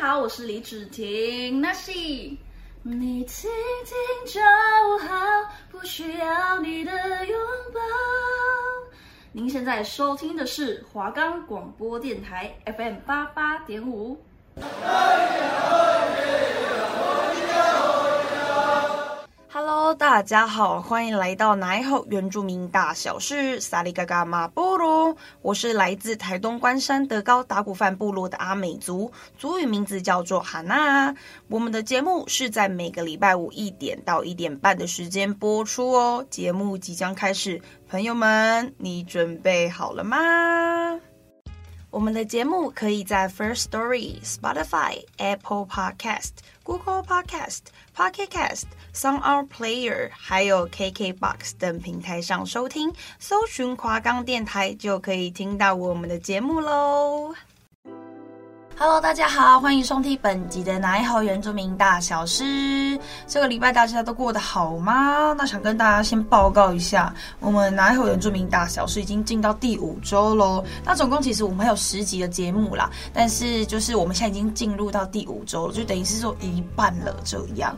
好，我是李芷婷，那是你听听就好，不需要你的拥抱。您现在收听的是华冈广播电台 FM 八八点五。大家好，欢迎来到奶后原住民大小事，萨里嘎嘎马布鲁。我是来自台东关山德高达古范部落的阿美族，族语名字叫做哈娜。我们的节目是在每个礼拜五一点到一点半的时间播出哦。节目即将开始，朋友们，你准备好了吗？我们的节目可以在 First Story、Spotify、Apple Podcast、Google Podcast、Pocket Cast、SoundOn Player，还有 KKBox 等平台上收听，搜寻华冈电台就可以听到我们的节目喽。Hello，大家好，欢迎收听本集的奶后原住民大小事。这个礼拜大家都过得好吗？那想跟大家先报告一下，我们奶后原住民大小事已经进到第五周喽。那总共其实我们还有十集的节目啦，但是就是我们现在已经进入到第五周了，就等于是说一半了这样。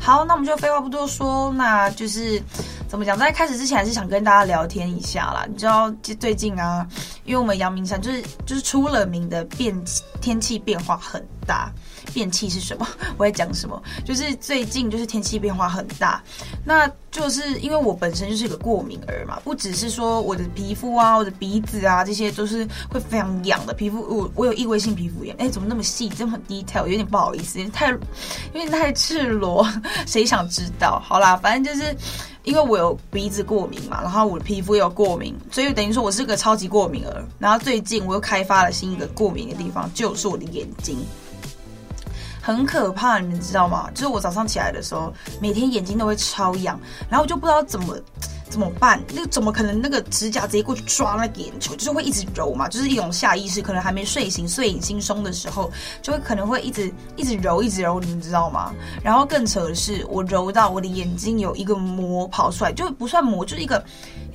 好，那我们就废话不多说，那就是怎么讲？在开始之前，还是想跟大家聊天一下啦。你知道，就最近啊，因为我们阳明山就是就是出了名的变天气变化很大。变气是什么？我在讲什么？就是最近就是天气变化很大，那就是因为我本身就是一个过敏儿嘛，不只是说我的皮肤啊，我的鼻子啊，这些都是会非常痒的皮肤。我我有异位性皮肤炎，哎，怎么那么细，这么很 detail，有点不好意思，太有点太赤裸，谁想知道？好啦，反正就是因为我有鼻子过敏嘛，然后我的皮肤也有过敏，所以等于说我是个超级过敏儿。然后最近我又开发了新一个过敏的地方，就是我的眼睛。很可怕，你们知道吗？就是我早上起来的时候，每天眼睛都会超痒，然后我就不知道怎么怎么办。那怎么可能？那个指甲直接过去抓那眼球，就是会一直揉嘛，就是一种下意识，可能还没睡醒、睡眼惺忪的时候，就会可能会一直一直揉、一直揉，你们知道吗？然后更扯的是，我揉到我的眼睛有一个膜跑出来，就不算膜，就是一个。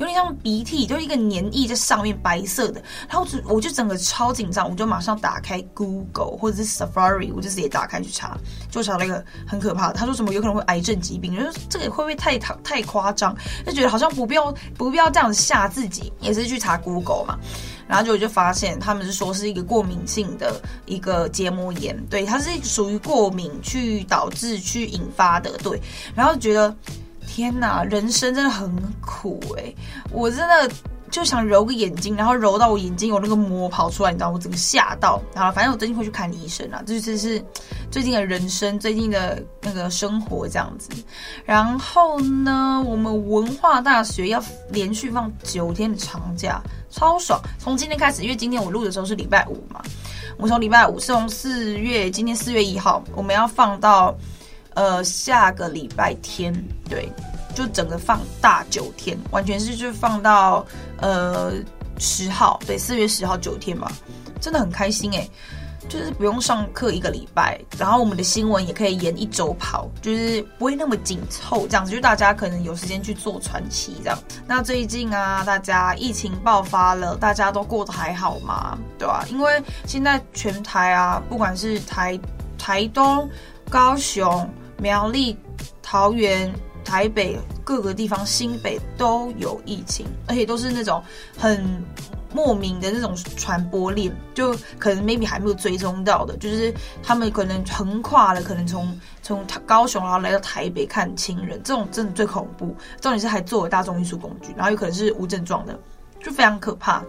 有点像鼻涕，就一个黏液在上面，白色的。然后我就整个超紧张，我就马上打开 Google 或者是 Safari，我就直接打开去查，就查了一个很可怕的。他说什么有可能会癌症疾病，就是这个会不会太太夸张？就觉得好像不必要不必要这样子吓自己，也是去查 Google 嘛。然后就我就发现他们是说是一个过敏性的一个结膜炎，对，它是属于过敏去导致去引发的，对。然后觉得。天呐，人生真的很苦诶，我真的就想揉个眼睛，然后揉到我眼睛有那个膜跑出来，你知道我整个吓到。好了，反正我最近会去看医生啊，这就是最近的人生，最近的那个生活这样子。然后呢，我们文化大学要连续放九天的长假，超爽。从今天开始，因为今天我录的时候是礼拜五嘛，我从礼拜五是从四月，今天四月一号，我们要放到。呃，下个礼拜天，对，就整个放大九天，完全是就放到呃十号，对，四月十号九天嘛，真的很开心诶，就是不用上课一个礼拜，然后我们的新闻也可以延一周跑，就是不会那么紧凑，这样子，就大家可能有时间去做传奇这样。那最近啊，大家疫情爆发了，大家都过得还好吗？对吧？因为现在全台啊，不管是台台东、高雄。苗栗、桃园、台北各个地方、新北都有疫情，而且都是那种很莫名的那种传播链，就可能 maybe 还没有追踪到的，就是他们可能横跨了，可能从从高雄然后来到台北看亲人，这种真的最恐怖。重点是还作为大众运输工具，然后有可能是无症状的，就非常可怕。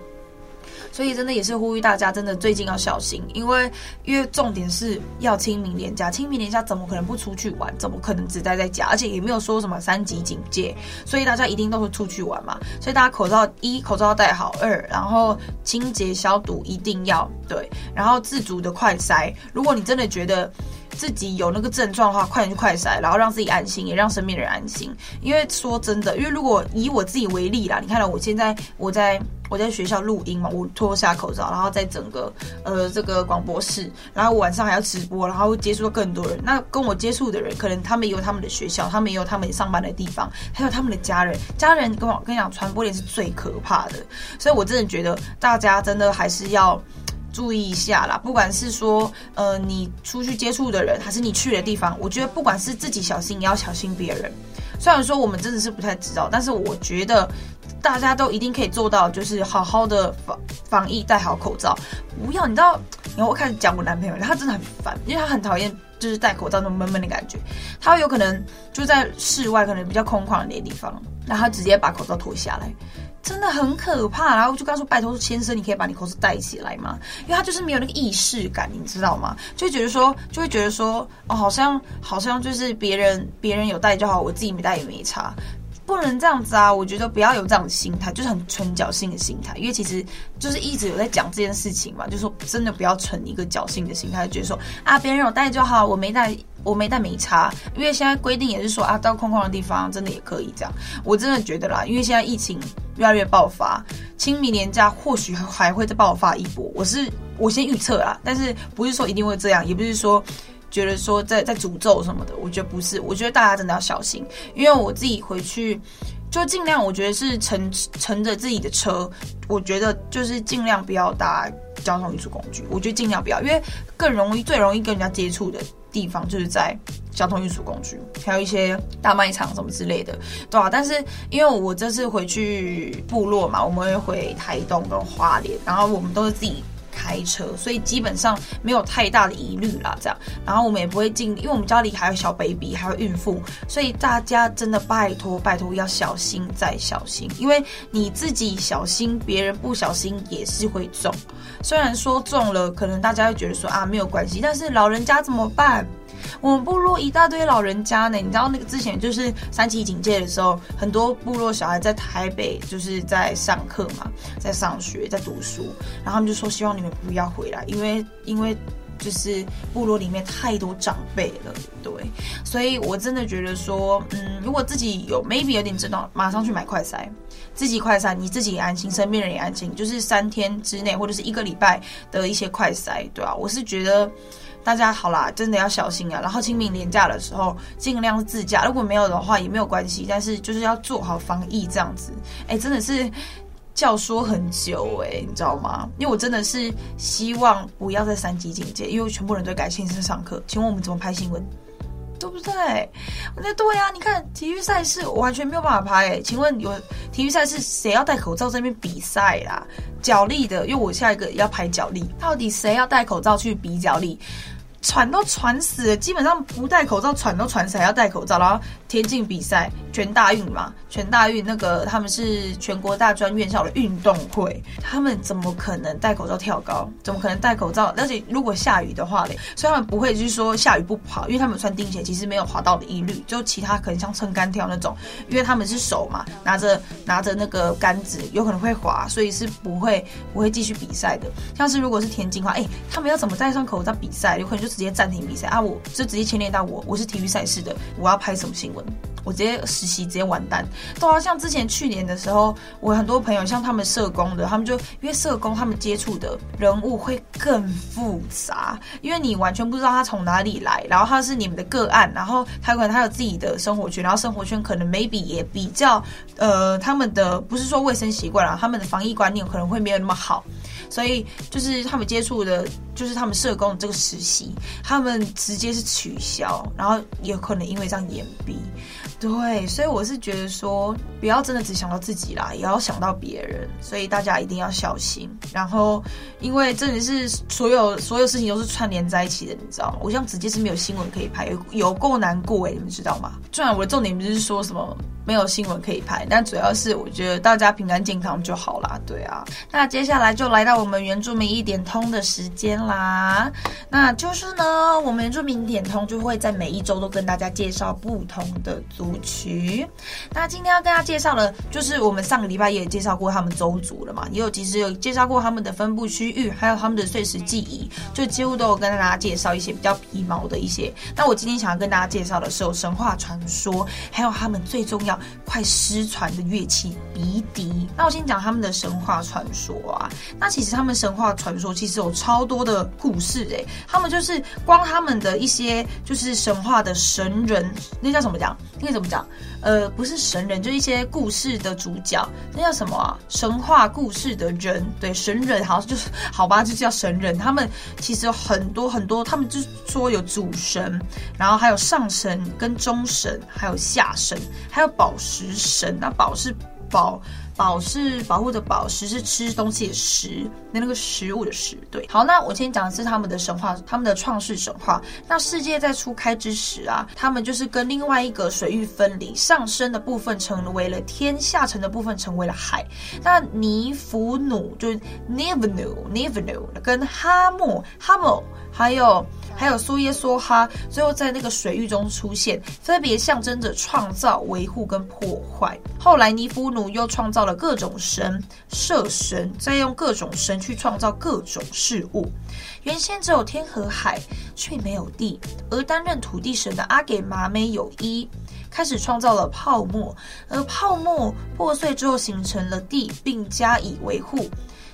所以真的也是呼吁大家，真的最近要小心，因为因为重点是要清明年假，清明年假怎么可能不出去玩？怎么可能只待在家？而且也没有说什么三级警戒，所以大家一定都会出去玩嘛。所以大家口罩一口罩要戴好，二然后清洁消毒一定要对，然后自主的快筛。如果你真的觉得自己有那个症状的话，快点去快筛，然后让自己安心，也让身边人安心。因为说真的，因为如果以我自己为例啦，你看到我现在我在。我在学校录音嘛，我脱下口罩，然后在整个呃这个广播室，然后晚上还要直播，然后接触到更多人。那跟我接触的人，可能他们也有他们的学校，他们也有他们上班的地方，还有他们的家人。家人跟我跟你讲，传播链是最可怕的，所以我真的觉得大家真的还是要。注意一下啦。不管是说呃你出去接触的人，还是你去的地方，我觉得不管是自己小心，也要小心别人。虽然说我们真的是不太知道，但是我觉得大家都一定可以做到，就是好好的防防疫，戴好口罩，不要你知道，然后我开始讲我男朋友，他真的很烦，因为他很讨厌就是戴口罩那种闷闷的感觉，他有可能就在室外可能比较空旷的地方，然后他直接把口罩脱下来。真的很可怕，然后我就跟他说：“拜托，先生，你可以把你口罩戴起来吗？”因为他就是没有那个意识感，你知道吗？就会觉得说，就会觉得说，哦，好像好像就是别人别人有戴就好，我自己没戴也没差，不能这样子啊！我觉得不要有这样的心态，就是很纯侥幸的心态。因为其实就是一直有在讲这件事情嘛，就是说真的不要存一个侥幸的心态，觉得说啊，别人有戴就好，我没戴。我没戴没差，因为现在规定也是说啊，到空旷的地方真的也可以这样。我真的觉得啦，因为现在疫情越来越爆发，清明年假或许还会再爆发一波。我是我先预测啦，但是不是说一定会这样，也不是说觉得说在在诅咒什么的。我觉得不是，我觉得大家真的要小心，因为我自己回去就尽量，我觉得是乘乘着自己的车，我觉得就是尽量不要搭交通运输工具，我觉得尽量不要，因为更容易最容易跟人家接触的。地方就是在交通运输工具，还有一些大卖场什么之类的，对啊。但是因为我这次回去部落嘛，我们会回台东跟花莲，然后我们都是自己开车，所以基本上没有太大的疑虑啦。这样，然后我们也不会进，因为我们家里还有小 baby，还有孕妇，所以大家真的拜托拜托要小心再小心，因为你自己小心，别人不小心也是会中。虽然说中了，可能大家会觉得说啊没有关系，但是老人家怎么办？我们部落一大堆老人家呢，你知道那个之前就是三级警戒的时候，很多部落小孩在台北就是在上课嘛，在上学，在读书，然后他们就说希望你们不要回来，因为因为就是部落里面太多长辈了，对，所以我真的觉得说，嗯，如果自己有 maybe 有点症状，马上去买快筛，自己快筛，你自己也安心，身边人也安心，就是三天之内或者是一个礼拜的一些快筛，对啊，我是觉得。大家好啦，真的要小心啊！然后清明连假的时候，尽量自驾。如果没有的话，也没有关系，但是就是要做好防疫这样子。哎，真的是教说很久哎，你知道吗？因为我真的是希望不要再三级警戒，因为全部人都改线上上课。请问我们怎么拍新闻？对不对？那对呀、你看体育赛事，我完全没有办法拍哎。请问有体育赛事谁要戴口罩在那边比赛啦？脚力的，因为我下一个要拍脚力，到底谁要戴口罩去比脚力？喘都喘死了，基本上不戴口罩喘都喘死，还要戴口罩。然后田径比赛，全大运嘛，全大运那个他们是全国大专院校的运动会，他们怎么可能戴口罩跳高？怎么可能戴口罩？而且如果下雨的话嘞，所以他们不会就是说下雨不跑，因为他们穿钉鞋，其实没有滑到的疑虑。就其他可能像撑杆跳那种，因为他们是手嘛，拿着拿着那个杆子，有可能会滑，所以是不会不会继续比赛的。像是如果是田径的话，哎、他们要怎么戴上口罩比赛？有可能就。直接暂停比赛啊！我就直接牵连到我，我是体育赛事的，我要拍什么新闻？我直接实习直接完蛋。都好像之前去年的时候，我很多朋友像他们社工的，他们就因为社工他们接触的人物会更复杂，因为你完全不知道他从哪里来，然后他是你们的个案，然后他可能他有自己的生活圈，然后生活圈可能 maybe 也比较呃，他们的不是说卫生习惯啊，他们的防疫观念可能会没有那么好。所以就是他们接触的，就是他们社工这个实习，他们直接是取消，然后也可能因为这样延毕。对，所以我是觉得说，不要真的只想到自己啦，也要想到别人。所以大家一定要小心。然后，因为真的是所有所有事情都是串联在一起的，你知道吗？我像直接是没有新闻可以拍，有有够难过哎，你们知道吗？虽然我的重点不是说什么。没有新闻可以拍，但主要是我觉得大家平安健康就好啦。对啊，那接下来就来到我们原住民一点通的时间啦。那就是呢，我们原住民点通就会在每一周都跟大家介绍不同的族群。那今天要跟大家介绍的，就是我们上个礼拜也介绍过他们周族了嘛，也有其实有介绍过他们的分布区域，还有他们的岁时祭仪，就几乎都有跟大家介绍一些比较皮毛的一些。那我今天想要跟大家介绍的是有神话传说，还有他们最重要。快失传的乐器鼻笛。那我先讲他们的神话传说啊。那其实他们神话传说其实有超多的故事诶，他们就是光他们的一些就是神话的神人，那叫什么讲？那个怎么讲？呃，不是神人，就一些故事的主角，那叫什么啊？神话故事的人，对，神人好像就是好吧，就叫神人。他们其实有很多很多，他们就说有主神，然后还有上神跟中神，还有下神，还有宝石神。那宝是宝。宝是保护的宝，石是吃东西的食，那那个食物的食。对，好，那我先讲的是他们的神话，他们的创世神话。那世界在初开之时啊，他们就是跟另外一个水域分离，上升的部分成为了天，下沉的部分成为了海。那尼弗努就是 Nivnu，Nivnu 跟哈莫，哈莫还有。还有苏耶梭哈，最后在那个水域中出现，分别象征着创造、维护跟破坏。后来尼夫努又创造了各种神、摄神，再用各种神去创造各种事物。原先只有天和海，却没有地，而担任土地神的阿给玛美有一开始创造了泡沫，而泡沫破碎之后形成了地，并加以维护。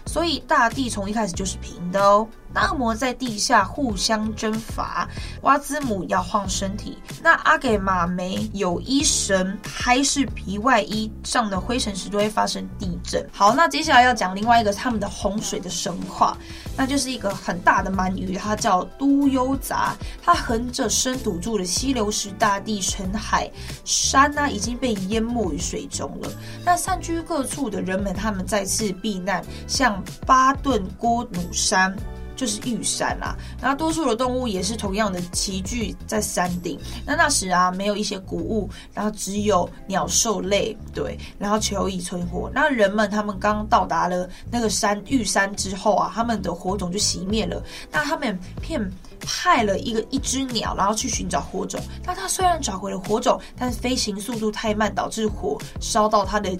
所以大地从一开始就是平的哦。那恶魔在地下互相征伐，瓦兹姆要晃身体，那阿给马梅有一神还是皮外衣上的灰尘时都会发生地震。好，那接下来要讲另外一个他们的洪水的神话，那就是一个很大的鳗鱼，它叫都优杂，它横着身堵住了溪流时大地沉海，山呢、已经被淹没于水中了。那散居各处的人们，他们再次避难，向巴顿郭努山。就是玉山啦、啊，然后多数的动物也是同样的齐聚在山顶。那那时啊，没有一些谷物，然后只有鸟兽类，对，然后求以存活。那人们他们刚到达了那个山玉山之后啊，他们的火种就熄灭了。那他们片。派了一个一只鸟，然后去寻找火种。但他虽然找回了火种，但是飞行速度太慢，导致火烧到他的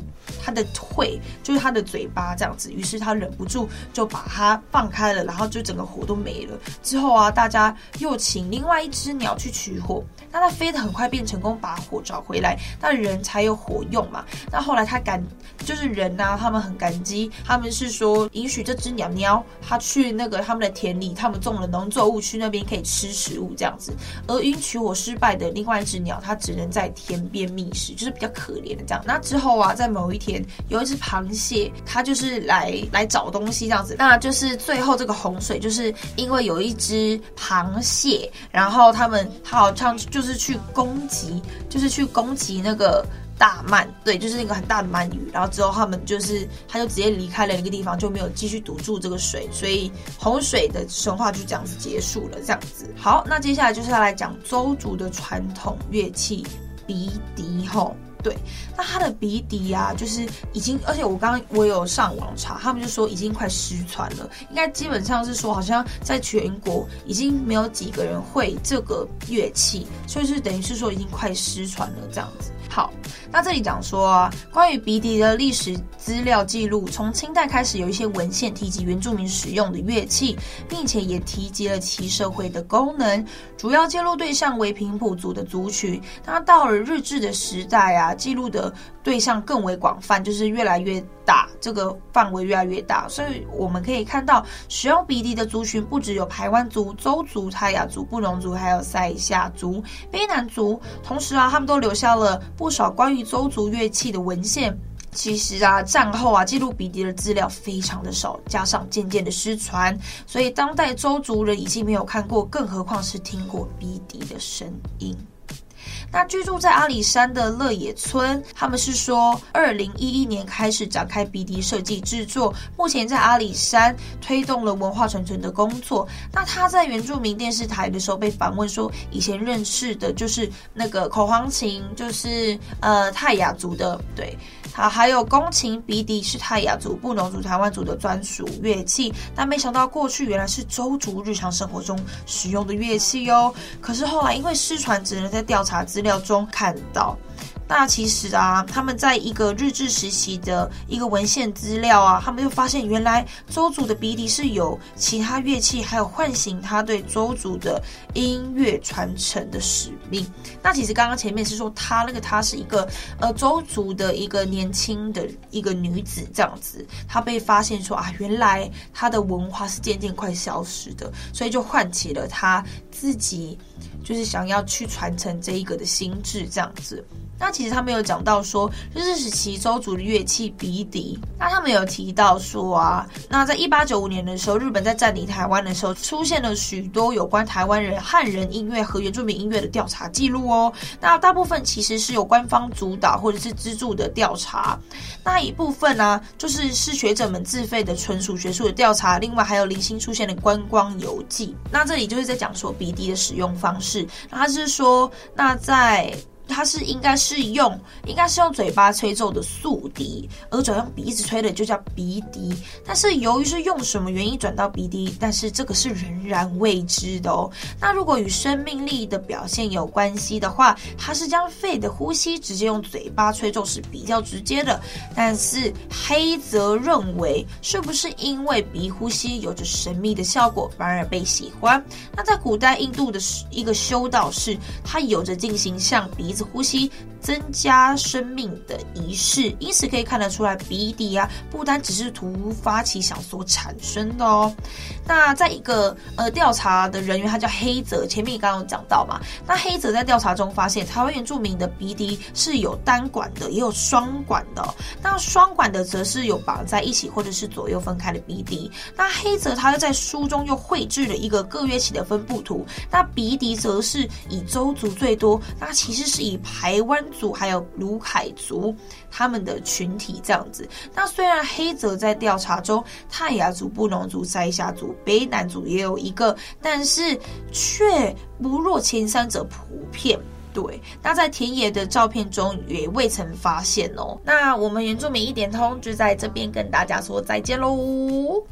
他的腿，就是他的嘴巴这样子。于是他忍不住就把它放开了，然后就整个火都没了。之后啊，大家又请另外一只鸟去取火，那它飞得很快，便成功把火找回来。那人才有火用嘛。那后来他感就是人呐、啊，他们很感激，他们是说允许这只鸟鸟他去那个他们的田里，他们种了农作物去那。边可以吃食物这样子，而因取火失败的另外一只鸟，它只能在田边觅食，就是比较可怜的这样。那之后啊，在某一天，有一只螃蟹，它就是来来找东西这样子。那就是最后这个洪水，就是因为有一只螃蟹，然后他们它好像就是去攻击，就是去攻击那个。大鳗，对，就是那个很大的鳗鱼，然后之后他们就是，他就直接离开了那个地方，就没有继续堵住这个水，所以洪水的神话就这样子结束了。这样子，好，那接下来就是要来讲邹族的传统乐器鼻笛吼。对，那他的鼻笛啊，就是已经，而且我刚刚我有上网查，他们就说已经快失传了，应该基本上是说，好像在全国已经没有几个人会这个乐器，所以是等于是说已经快失传了这样子。好，那这里讲说啊，关于鼻笛的历史资料记录，从清代开始有一些文献提及原住民使用的乐器，并且也提及了其社会的功能，主要记录对象为平埔族的族群。那到了日治的时代啊。记录的对象更为广泛，就是越来越大，这个范围越来越大，所以我们可以看到，使用鼻笛的族群不只有排湾族、邹族、泰雅族、布农族，还有赛夏族、卑南族。同时啊，他们都留下了不少关于邹族乐器的文献。其实啊，战后啊，记录鼻笛的资料非常的少，加上渐渐的失传，所以当代邹族人已经没有看过，更何况是听过鼻笛的声音。那居住在阿里山的乐野村，他们是说，二零一一年开始展开 BD 设计制作，目前在阿里山推动了文化传承的工作。那他在原住民电视台的时候被访问说，以前认识的就是那个口黄琴，就是呃泰雅族的，对。好，还有宫琴、鼻笛是泰雅族、布农族、台湾族的专属乐器，但没想到过去原来是周族日常生活中使用的乐器哟。可是后来因为失传，只能在调查资料中看到。那其实啊，他们在一个日治时期的一个文献资料啊，他们就发现原来周族的鼻笛是有其他乐器，还有唤醒他对周族的音乐传承的使命。那其实刚刚前面是说他那个他是一个呃周族的一个年轻的一个女子这样子，她被发现说啊，原来她的文化是渐渐快消失的，所以就唤起了她自己就是想要去传承这一个的心智这样子。那其实他们有讲到说，日治时期邹族的乐器鼻笛。那他们有提到说啊，那在一八九五年的时候，日本在占领台湾的时候，出现了许多有关台湾人汉人音乐和原住民音乐的调查记录哦。那大部分其实是有官方主导或者是资助的调查，那一部分呢、就是是学者们自费的纯属学术的调查。另外还有零星出现的观光游记。那这里就是在讲说鼻笛的使用方式。是他是说，那在它是应该是用，应该是用嘴巴吹奏的竖笛，而转用鼻子吹的就叫鼻笛。但是由于是用什么原因转到鼻笛，但是这个是仍然未知的哦。那如果与生命力的表现有关系的话，它是将肺的呼吸直接用嘴巴吹奏是比较直接的。但是黑泽认为，是不是因为鼻呼吸有着神秘的效果，反而被喜欢？那在古代印度的一个修道士，他有着进行向鼻子。呼吸增加生命的仪式，因此可以看得出来，鼻笛啊，不单只是突发奇想所产生的哦。那在一个呃调查的人员，他叫黑泽，前面刚刚有讲到嘛。那黑泽在调查中发现，台湾原住民的鼻笛是有单管的，也有双管的。那双管的则是有绑在一起或者是左右分开的鼻笛。那黑泽他又在书中又绘制了一个各乐器的分布图。那鼻笛则是以周族最多，那其实是以排湾族还有卢凯族他们的群体这样子。那虽然黑泽在调查中，泰雅族、布农族、赛夏族、卑南族也有一个，但是却不若前三者普遍。对，那在田野的照片中也未曾发现哦。那我们原住民一点通就在这边跟大家说再见喽。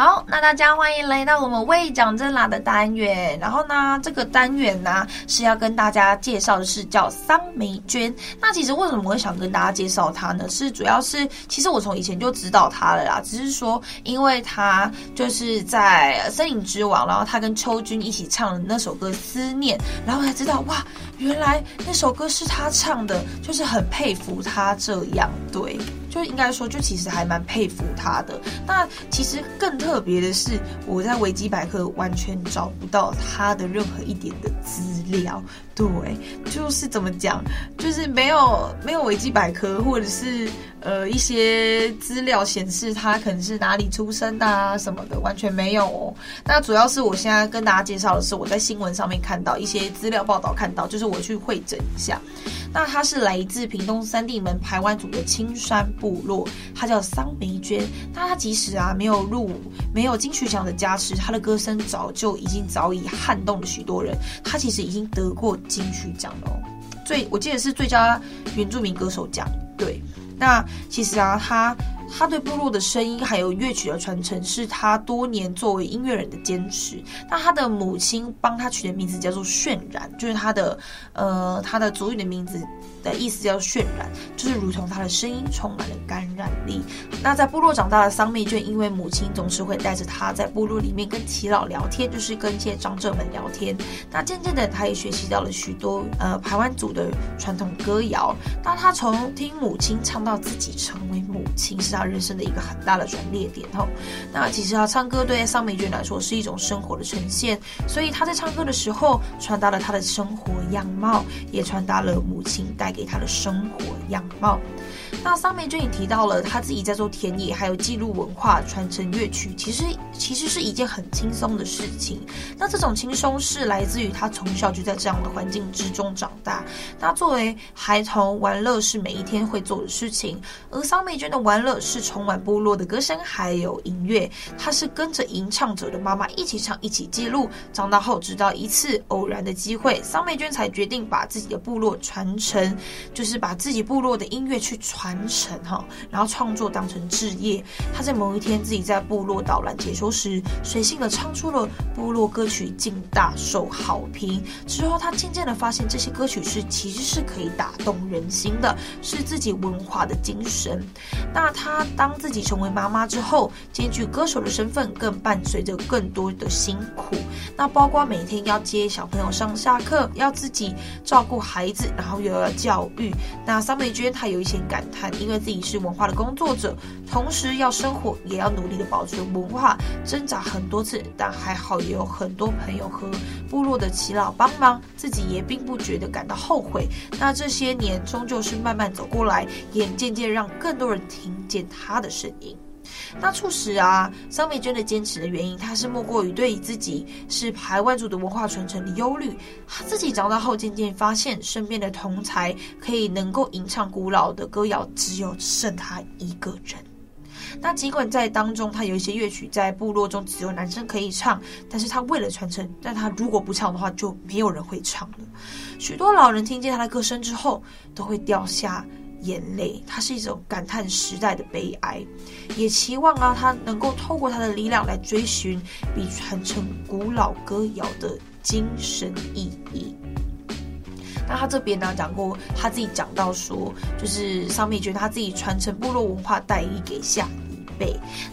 好，那大家欢迎来到我们为讲真啦的单元。然后呢，这个单元呢是要跟大家介绍的是叫桑梅娟。那其实为什么我会想跟大家介绍她呢？是主要是其实我从以前就知道她了啦，只是说因为她就是在《森林之王》，然后她跟秋君一起唱的那首歌《思念》，然后才知道哇，原来那首歌是她唱的，就是很佩服她这样，对。就应该说，就其实还蛮佩服他的。那其实更特别的是，我在维基百科完全找不到他的任何一点的资料。对，就是怎么讲，就是没有没有维基百科，或者是呃一些资料显示他可能是哪里出生的啊什么的，完全没有哦。那主要是我现在跟大家介绍的是我在新闻上面看到一些资料报道看到，就是我去会诊一下。那他是来自屏东三地门排湾族的青山部落，他叫桑梅娟。那他即使啊没有入没有金曲奖的加持，他的歌声早就已经早已撼动了许多人。他其实已经得过金曲奖了哦，最我记得是最佳原住民歌手奖。对，那其实啊他。他对部落的声音还有乐曲的传承，是他多年作为音乐人的坚持。那他的母亲帮他取的名字叫做渲染，就是他的呃他的族语的名字的意思叫渲染，就是如同他的声音充满了感染力。那在部落长大的桑梅娟，因为母亲总是会带着他在部落里面跟耆老聊天，就是跟一些长者们聊天。那渐渐的，他也学习到了许多呃排湾族的传统歌谣。当他从听母亲唱到自己成为母亲，是他人生的一个很大的转捩点哦。那其实他唱歌对尚美娟来说是一种生活的呈现，所以他在唱歌的时候传达了他的生活样貌，也传达了母亲带给他的生活样貌。那桑梅娟也提到了他自己在做田野，还有记录文化、传承乐曲，其实其实是一件很轻松的事情。那这种轻松是来自于他从小就在这样的环境之中长大。那作为孩童，玩乐是每一天会做的事情，而桑梅娟的玩乐是充满部落的歌声还有音乐。他是跟着吟唱者的妈妈一起唱，一起记录。长大后，直到一次偶然的机会，桑美娟才决定把自己的部落传承，就是把自己部落的音乐去传承哈，然后创作当成置业。他在某一天自己在部落导览解说时，随性的唱出了部落歌曲，竟大受好评。之后，他渐渐的发现这些歌曲是其实是可以打动人心的，是自己文化的精神。那他当自己成为妈妈之后，兼具歌手的身份，更伴随着更多的辛苦。那包括每天要接小朋友上下课，要自己照顾孩子，然后又要教育。那桑美娟她有一些感叹，因为自己是文化的工作者，同时要生活，也要努力的保存文化，挣扎很多次，但还好也有很多朋友和部落的耆老帮忙，自己也并不觉得感到后悔。那这些年终究是慢慢走过来，也渐渐让更多人听见他的声音。那促使啊桑美娟的坚持的原因，她是莫过于对于自己是排湾族的文化传承的忧虑。她自己长大后渐渐发现，身边的同才可以能够吟唱古老的歌谣，只有剩她一个人。那尽管在当中，她有一些乐曲在部落中只有男生可以唱，但是她为了传承，但她如果不唱的话，就没有人会唱了。许多老人听见她的歌声之后，都会掉下。眼泪，它是一种感叹时代的悲哀，也期望啊，他能够透过他的力量来追寻比传承古老歌谣的精神意义。那他这边呢讲过，他自己讲到说，就是上面觉得他自己传承部落文化，带一给下。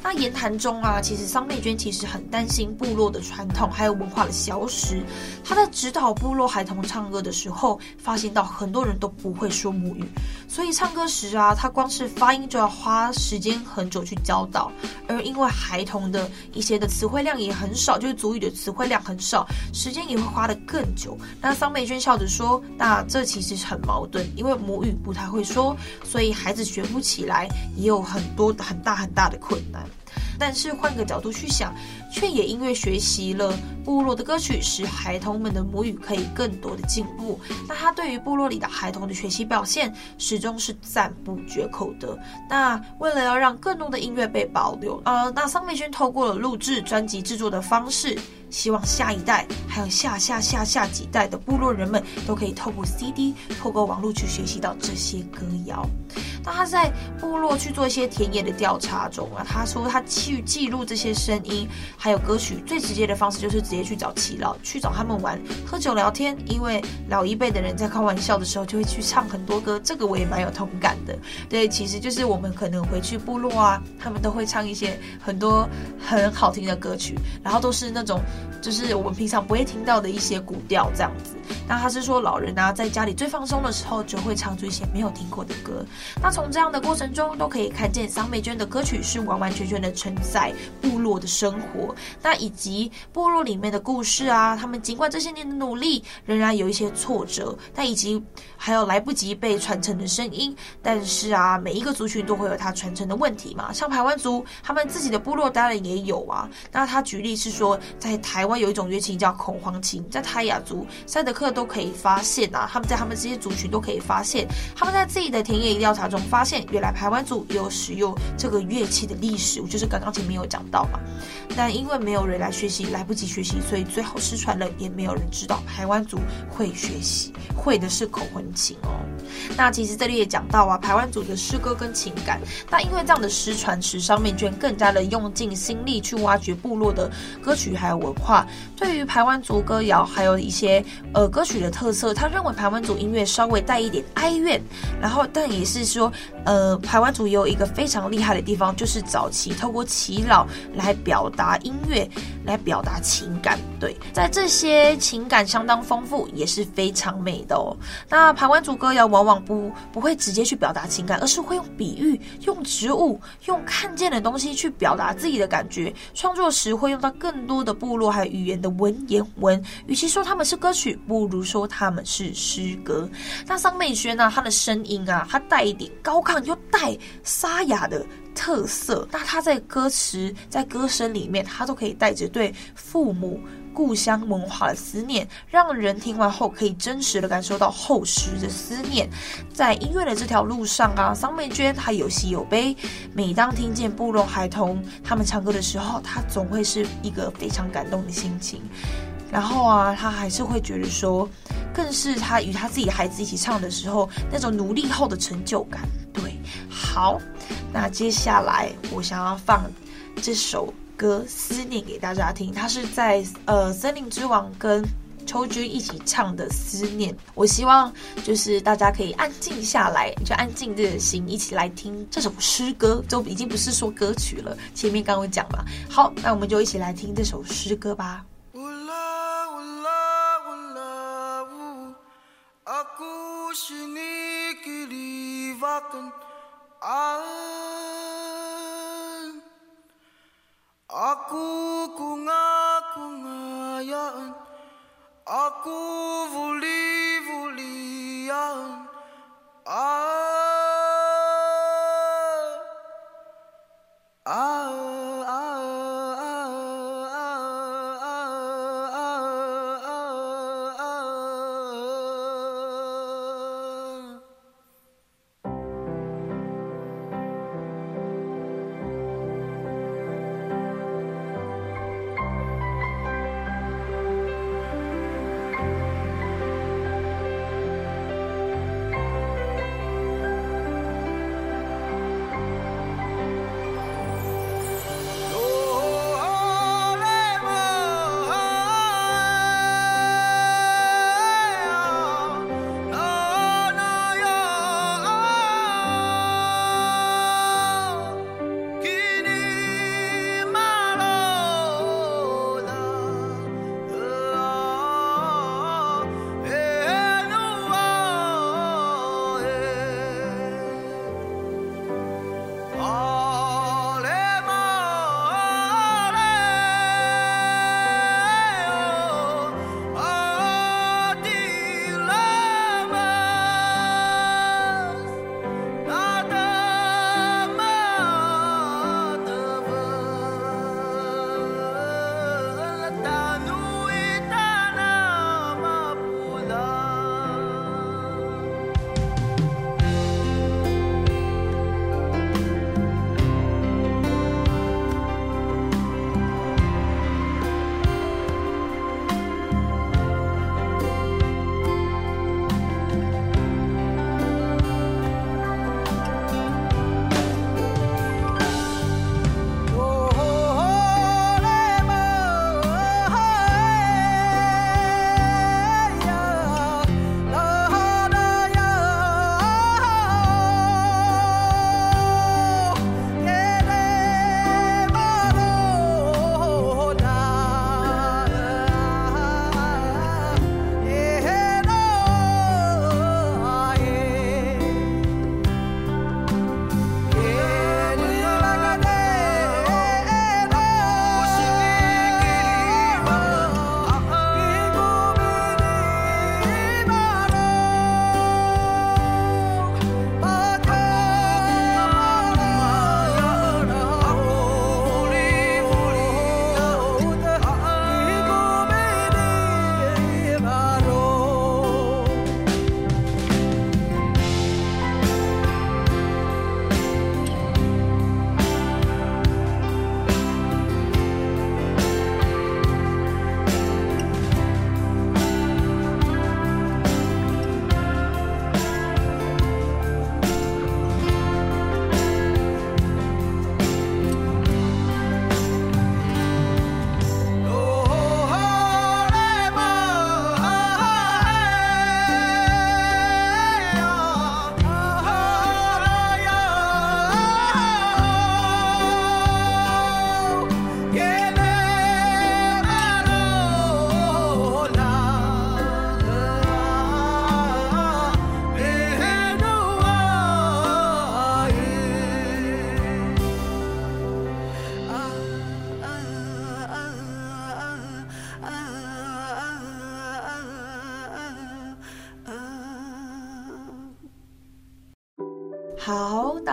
那言谈中啊，其实桑美娟其实很担心部落的传统还有文化的消失。她在指导部落孩童唱歌的时候，发现到很多人都不会说母语，所以唱歌时啊，她光是发音就要花时间很久去教导。而因为孩童的一些的词汇量也很少，就是族语的词汇量很少，时间也会花得更久。那桑美娟笑着说：“那这其实是很矛盾，因为母语不太会说，所以孩子学不起来，也有很多很大很大的。”困难，但是换个角度去想，却也因为学习了部落的歌曲，使孩童们的母语可以更多的进步。那他对于部落里的孩童的学习表现，始终是赞不绝口的。那为了要让更多的音乐被保留，呃，那桑美娟透过了录制专辑制作的方式。希望下一代，还有下下下下几代的部落人们，都可以透过 CD、透过网络去学习到这些歌谣。那他在部落去做一些田野的调查中啊，他说他去记录这些声音，还有歌曲，最直接的方式就是直接去找耆老，去找他们玩、喝酒聊天。因为老一辈的人在开玩笑的时候，就会去唱很多歌，这个我也蛮有同感的。对，其实就是我们可能回去部落啊，他们都会唱一些很多很好听的歌曲，然后都是那种。就是我们平常不会听到的一些古调这样子。那他是说，老人啊，在家里最放松的时候，就会唱出一些没有听过的歌。那从这样的过程中，都可以看见桑美娟的歌曲是完完全全的承载部落的生活，那以及部落里面的故事啊。他们尽管这些年的努力，仍然有一些挫折，但以及还有来不及被传承的声音。但是啊，每一个族群都会有他传承的问题嘛。像排湾族，他们自己的部落当然也有啊。那他举例是说，在台湾有一种乐器叫恐慌琴，在泰雅族赛德客都可以发现啊，他们在他们这些族群都可以发现，他们在自己的田野调查中发现，原来排湾族有使用这个乐器的历史，我就是刚刚前面有讲到嘛。但因为没有人来学习，来不及学习，所以最后失传了，也没有人知道排湾族会学习，会的是口簧琴哦。那其实这里也讲到啊，排湾族的诗歌跟情感，那因为这样的失传，使桑美娟更加的用尽心力去挖掘部落的歌曲还有文化。对于排湾族歌谣，还有一些呃歌曲的特色，他认为排湾族音乐稍微带一点哀怨，然后但也是说，呃，排湾族也有一个非常厉害的地方，就是早期透过耆老来表达音乐，来表达情感。对，在这些情感相当丰富，也是非常美的哦。那排湾族歌谣往往不不会直接去表达情感，而是会用比喻、用植物、用看见的东西去表达自己的感觉。创作时会用到更多的部落还有语言的文言文。与其说他们是歌曲，不不如说他们是诗歌。那桑美娟呢？她的声音啊，她带一点高亢又带沙哑的特色。那她在歌词、在歌声里面，她都可以带着对父母。故乡文化的思念，让人听完后可以真实的感受到厚实的思念。在音乐的这条路上啊，桑美娟她有喜有悲。每当听见部落孩童他们唱歌的时候，她总会是一个非常感动的心情。然后啊，他还是会觉得说，更是他与他自己孩子一起唱的时候，那种努力后的成就感。对，好，那接下来我想要放这首歌《思念》给大家听，它是在呃森林之王跟秋君一起唱的《思念》。我希望就是大家可以安静下来，就安静的心一起来听这首诗歌，就已经不是说歌曲了。前面刚刚讲了，好，那我们就一起来听这首诗歌吧。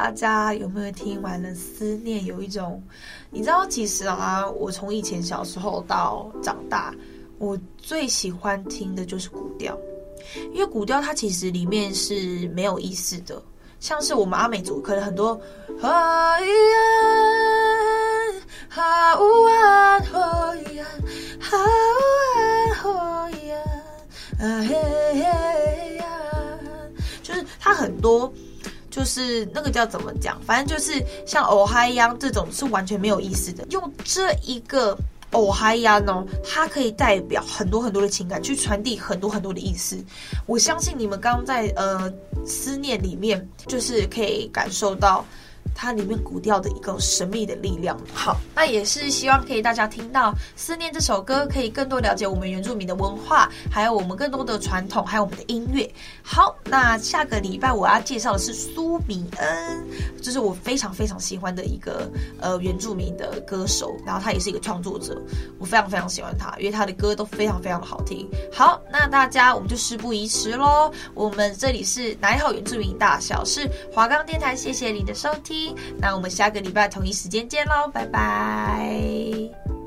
大家有没有听完了？思念有一种，你知道，其实啊，我从以前小时候到长大，我最喜欢听的就是古调，因为古调它其实里面是没有意思的，像是我们阿美族可能很多。就是它很多，就是那个叫怎么讲？反正就是像哦嗨呀这种是完全没有意思的。用这一个哦嗨呀呢，它可以代表很多很多的情感，去传递很多很多的意思。我相信你们刚刚在呃思念里面，就是可以感受到。它里面古调的一个神秘的力量。好，那也是希望可以大家听到《思念》这首歌，可以更多了解我们原住民的文化，还有我们更多的传统，还有我们的音乐。好，那下个礼拜我要介绍的是苏米恩，这是我非常非常喜欢的一个呃原住民的歌手，然后他也是一个创作者，我非常非常喜欢他，因为他的歌都非常非常的好听。好，那大家我们就事不宜迟喽，我们这里是哪里好原住民大小事华冈电台，谢谢你的收那我们下个礼拜同一时间见喽，拜拜。